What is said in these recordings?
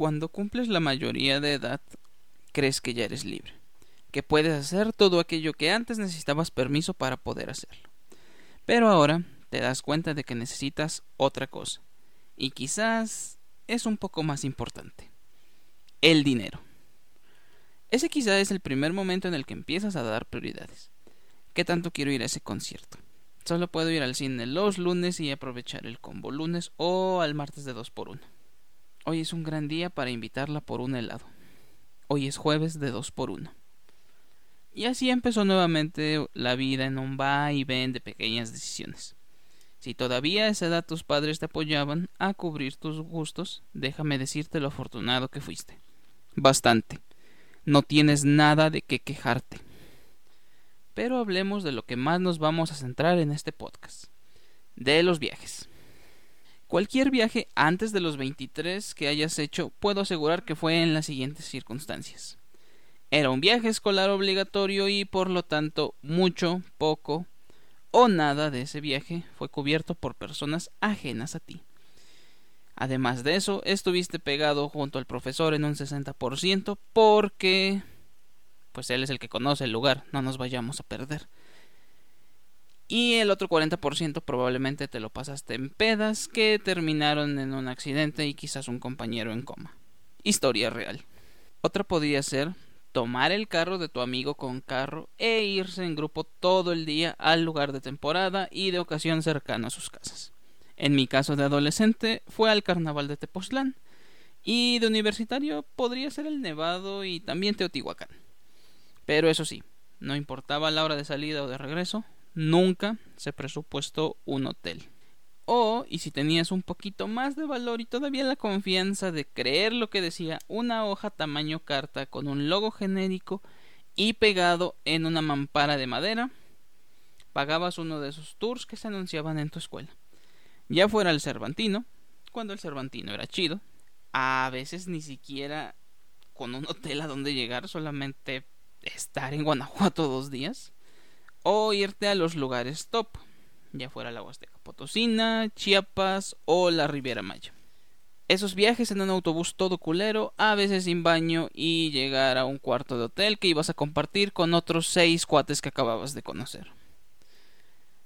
Cuando cumples la mayoría de edad, crees que ya eres libre, que puedes hacer todo aquello que antes necesitabas permiso para poder hacerlo. Pero ahora te das cuenta de que necesitas otra cosa, y quizás es un poco más importante. El dinero. Ese quizás es el primer momento en el que empiezas a dar prioridades. ¿Qué tanto quiero ir a ese concierto? Solo puedo ir al cine los lunes y aprovechar el combo lunes o al martes de 2 por 1 Hoy es un gran día para invitarla por un helado. Hoy es jueves de 2 por 1 Y así empezó nuevamente la vida en un va y ven de pequeñas decisiones. Si todavía a esa edad tus padres te apoyaban a cubrir tus gustos, déjame decirte lo afortunado que fuiste. Bastante. No tienes nada de qué quejarte. Pero hablemos de lo que más nos vamos a centrar en este podcast. De los viajes. Cualquier viaje antes de los 23 que hayas hecho, puedo asegurar que fue en las siguientes circunstancias. Era un viaje escolar obligatorio y por lo tanto mucho, poco o nada de ese viaje fue cubierto por personas ajenas a ti. Además de eso, estuviste pegado junto al profesor en un 60% porque pues él es el que conoce el lugar, no nos vayamos a perder. Y el otro 40% probablemente te lo pasaste en pedas que terminaron en un accidente y quizás un compañero en coma. Historia real. Otra podría ser tomar el carro de tu amigo con carro e irse en grupo todo el día al lugar de temporada y de ocasión cercano a sus casas. En mi caso de adolescente fue al carnaval de Tepoztlán y de universitario podría ser el Nevado y también Teotihuacán. Pero eso sí, no importaba la hora de salida o de regreso, nunca se presupuestó un hotel. O, y si tenías un poquito más de valor y todavía la confianza de creer lo que decía una hoja tamaño carta con un logo genérico y pegado en una mampara de madera, pagabas uno de esos tours que se anunciaban en tu escuela. Ya fuera el Cervantino, cuando el Cervantino era chido, a veces ni siquiera con un hotel a donde llegar, solamente estar en Guanajuato dos días, o irte a los lugares top ya fuera la Huasteca Potosina, Chiapas o la Riviera Maya. Esos viajes en un autobús todo culero, a veces sin baño y llegar a un cuarto de hotel que ibas a compartir con otros seis cuates que acababas de conocer.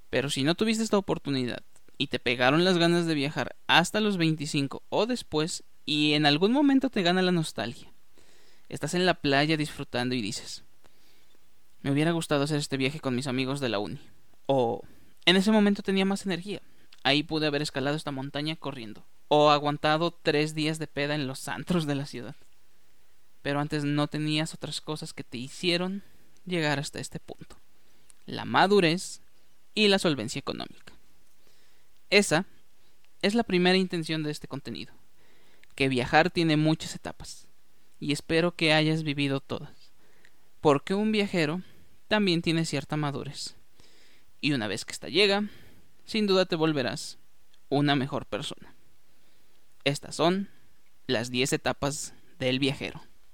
Pero si no tuviste esta oportunidad y te pegaron las ganas de viajar hasta los 25 o después y en algún momento te gana la nostalgia. Estás en la playa disfrutando y dices, me hubiera gustado hacer este viaje con mis amigos de la uni. O en ese momento tenía más energía. Ahí pude haber escalado esta montaña corriendo. O aguantado tres días de peda en los antros de la ciudad. Pero antes no tenías otras cosas que te hicieron llegar hasta este punto. La madurez y la solvencia económica. Esa es la primera intención de este contenido. Que viajar tiene muchas etapas. Y espero que hayas vivido todas. Porque un viajero también tiene cierta madurez y una vez que esta llega, sin duda te volverás una mejor persona. Estas son las 10 etapas del viajero.